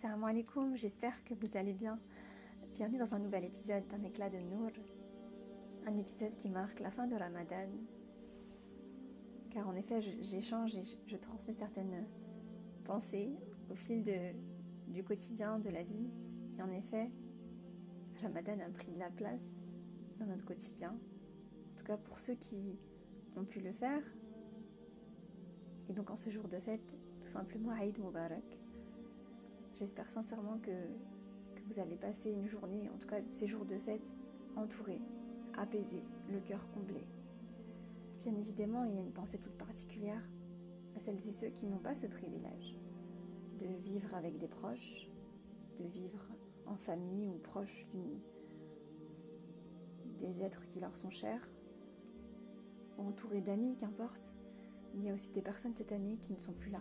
Salam alaikum, j'espère que vous allez bien. Bienvenue dans un nouvel épisode d'un éclat de Nour. Un épisode qui marque la fin de Ramadan. Car en effet, j'échange et je transmets certaines pensées au fil du quotidien, de la vie. Et en effet, Ramadan a pris de la place dans notre quotidien. En tout cas pour ceux qui ont pu le faire. Et donc en ce jour de fête, tout simplement Aïd Mubarak. J'espère sincèrement que, vous allez passer une journée, en tout cas ces jours de fête, entourés, apaisés, le cœur comblé. Bien évidemment, il y a une pensée toute particulière à celles et ceux qui n'ont pas ce privilège de vivre avec des proches, de vivre en famille ou proche des êtres qui leur sont chers, ou entourés d'amis, qu'importe. Il y a aussi des personnes cette année qui ne sont plus là.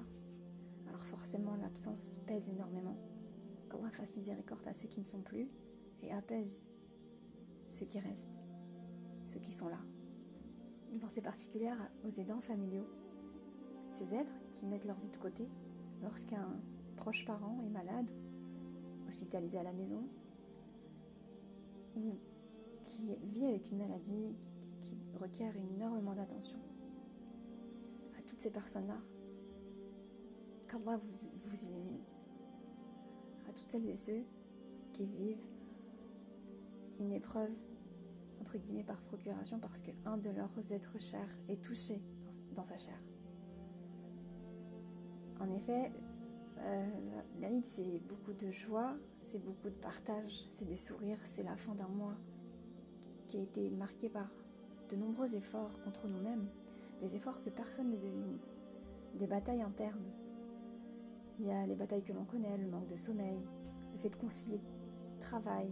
Forcément, l'absence pèse énormément. Qu'Allah fasse miséricorde à ceux qui ne sont plus et apaise ceux qui restent, ceux qui sont là. Une pensée particulière aux aidants familiaux, ces êtres qui mettent leur vie de côté lorsqu'un proche parent est malade, hospitalisé à la maison, ou qui vit avec une maladie qui requiert énormément d'attention. À toutes ces personnes-là, qu'Allah vous, vous illumine. À toutes celles et ceux qui vivent une épreuve, entre guillemets, par procuration parce qu'un de leurs êtres chers est touché dans, sa chair. En effet, euh, l'Aïd, c'est beaucoup de joie, c'est beaucoup de partage, c'est des sourires, c'est la fin d'un mois qui a été marqué par de nombreux efforts contre nous-mêmes, des efforts que personne ne devine, des batailles internes. Il y a les batailles que l'on connaît, le manque de sommeil, le fait de concilier travail,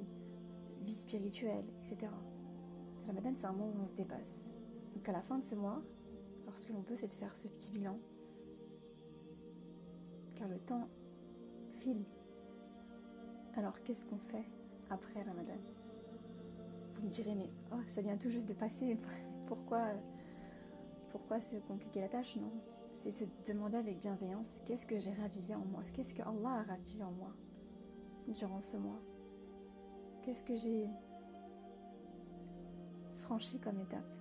vie spirituelle, etc. La Ramadan, c'est un mois où on se dépasse. Donc à la fin de ce mois, lorsque l'on peut, c'est de faire ce petit bilan car le temps file. Alors qu'est-ce qu'on fait après Ramadan Vous me direz, mais oh, ça vient tout juste de passer, pourquoi, pourquoi se compliquer la tâche? Non, c'est se demander avec bienveillance, qu'est-ce que j'ai ravivé en moi? Qu'est-ce que Allah a ravivé en moi durant ce mois? Qu'est-ce que j'ai franchi comme étape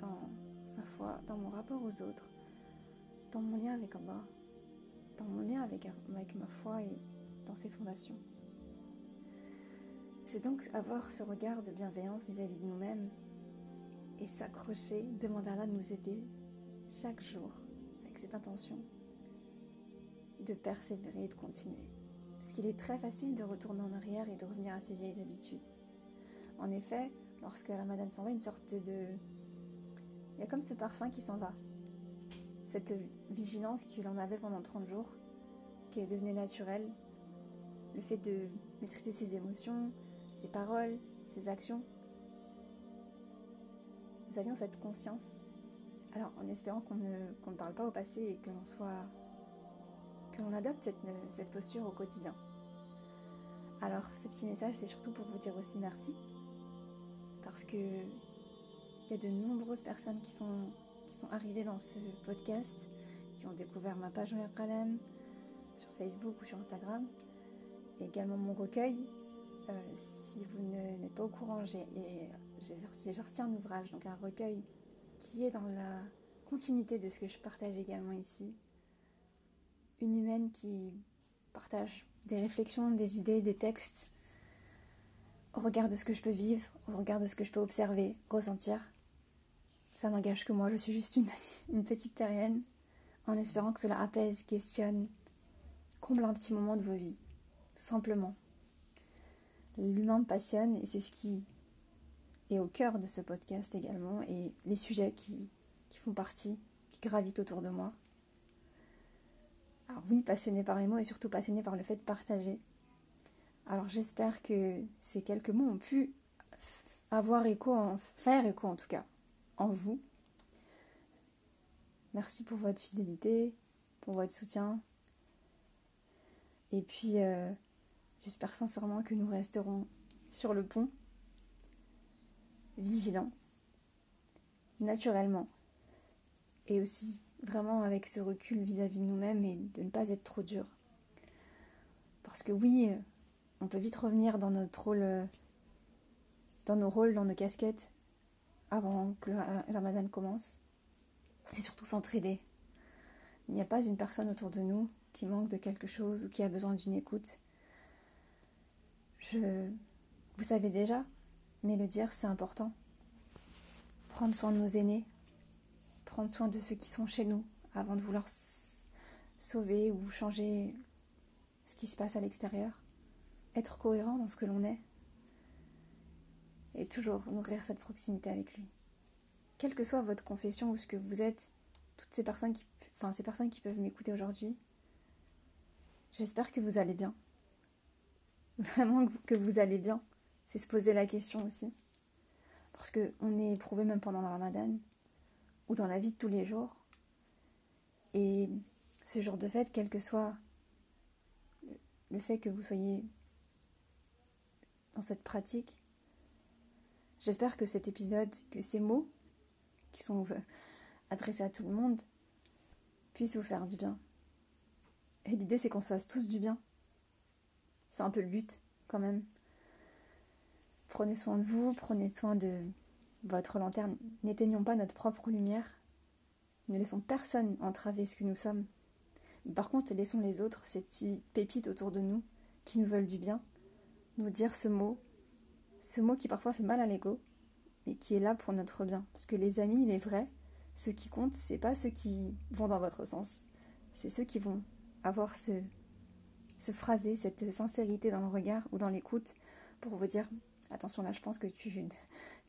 dans ma foi, dans mon rapport aux autres, dans mon lien avec Allah dans mon lien avec, ma foi et dans ses fondations? C'est donc avoir ce regard de bienveillance vis-à-vis de nous-mêmes et s'accrocher, demander à Allah de nous aider chaque jour cette intention de persévérer et de continuer. Parce qu'il est très facile de retourner en arrière et de revenir à ses vieilles habitudes. En effet, lorsque la Ramadan s'en va, une sorte de... Il y a comme ce parfum qui s'en va cette vigilance que l'on avait pendant 30 jours, qui est devenue naturelle, le fait de maîtriser ses émotions, ses paroles, ses actions. Nous avions cette conscience. Alors, en espérant qu'on ne, parle pas au passé et que l'on soit. que l'on adopte cette, posture au quotidien. Alors, ce petit message, c'est surtout pour vous dire aussi merci. Parce que il y a de nombreuses personnes qui sont arrivés dans ce podcast, qui ont découvert ma page Qalem sur Facebook ou sur Instagram, également mon recueil. Euh, si vous n'êtes pas au courant, j'ai sorti un ouvrage, donc un recueil qui est dans la continuité de ce que je partage également ici. Une humaine qui partage des réflexions, des idées, des textes au regard de ce que je peux vivre, au regard de ce que je peux observer, ressentir. Ça n'engage que moi, je suis juste une, une petite terrienne, en espérant que cela apaise, questionne, comble un petit moment de vos vies, tout simplement. L'humain me passionne et c'est ce qui est au cœur de ce podcast également et les sujets qui, qui font partie, qui gravitent autour de moi. Alors oui, passionné par les mots et surtout passionné par le fait de partager. Alors j'espère que ces quelques mots ont pu avoir écho, en, faire écho en tout cas, en vous. Merci pour votre fidélité, pour votre soutien. Et puis, euh, j'espère sincèrement que nous resterons sur le pont, vigilants, naturellement, et aussi vraiment avec ce recul vis-à-vis de nous-mêmes et de ne pas être trop dur. Parce que oui, on peut vite revenir dans notre rôle, dans nos rôles, dans nos casquettes, avant que le ramadan commence. C'est surtout s'entraider. Il n'y a pas une personne autour de nous qui manque de quelque chose ou qui a besoin d'une écoute. Je, vous savez déjà, mais le dire c'est important. Prendre soin de nos aînés, prendre soin de ceux qui sont chez nous avant de vouloir sauver ou changer ce qui se passe à l'extérieur. Être cohérent dans ce que l'on est et toujours nourrir cette proximité avec lui. Quelle que soit votre confession ou ce que vous êtes, toutes ces personnes qui, enfin, ces personnes qui peuvent m'écouter aujourd'hui, j'espère que vous allez bien. Vraiment que vous allez bien. C'est se poser la question aussi. Parce qu'on est éprouvé même pendant le ramadan ou dans la vie de tous les jours. Et ce jour de fête, quel que soit le fait que vous soyez dans cette pratique, j'espère que cet épisode, que ces mots qui sont adressés à tout le monde, puissent vous faire du bien. Et l'idée, c'est qu'on se fasse tous du bien. C'est un peu le but, quand même. Prenez soin de vous, prenez soin de votre lanterne. N'éteignons pas notre propre lumière. Ne laissons personne entraver ce que nous sommes. Par contre, laissons les autres, ces petites pépites autour de nous, qui nous veulent du bien, nous dire ce mot, ce mot qui parfois fait mal à l'ego, mais qui est là pour notre bien. Parce que les amis, il est vrai, ceux qui comptent, c'est pas ceux qui vont dans votre sens, c'est ceux qui vont avoir ce, ce phrasé, cette sincérité dans le regard ou dans l'écoute pour vous dire attention là, je pense que tu,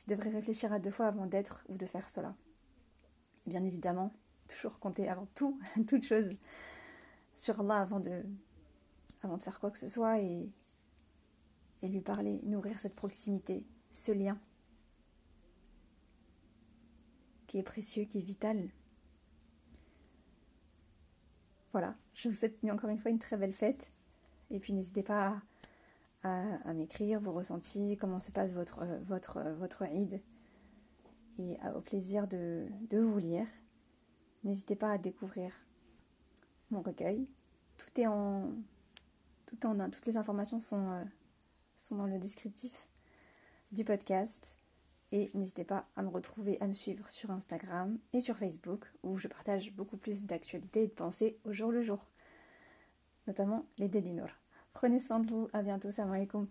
devrais réfléchir à deux fois avant d'être ou de faire cela. bien évidemment, toujours compter avant tout, toute chose sur Allah avant de, avant de faire quoi que ce soit et, et lui parler, nourrir cette proximité, ce lien qui est précieux, qui est vital. Voilà, je vous souhaite encore une fois une très belle fête. Et puis n'hésitez pas à, m'écrire vos ressentis, comment se passe votre, euh, votre, euh, votre Eid. Et au plaisir de, de vous lire. N'hésitez pas à découvrir mon recueil. Tout est en. Tout en toutes les informations sont, euh, sont dans le descriptif du podcast. Et n'hésitez pas à me retrouver, à me suivre sur Instagram et sur Facebook, où je partage beaucoup plus d'actualités et de pensées au jour le jour, notamment les Delinor. Prenez soin de vous, à bientôt, salam alaikum.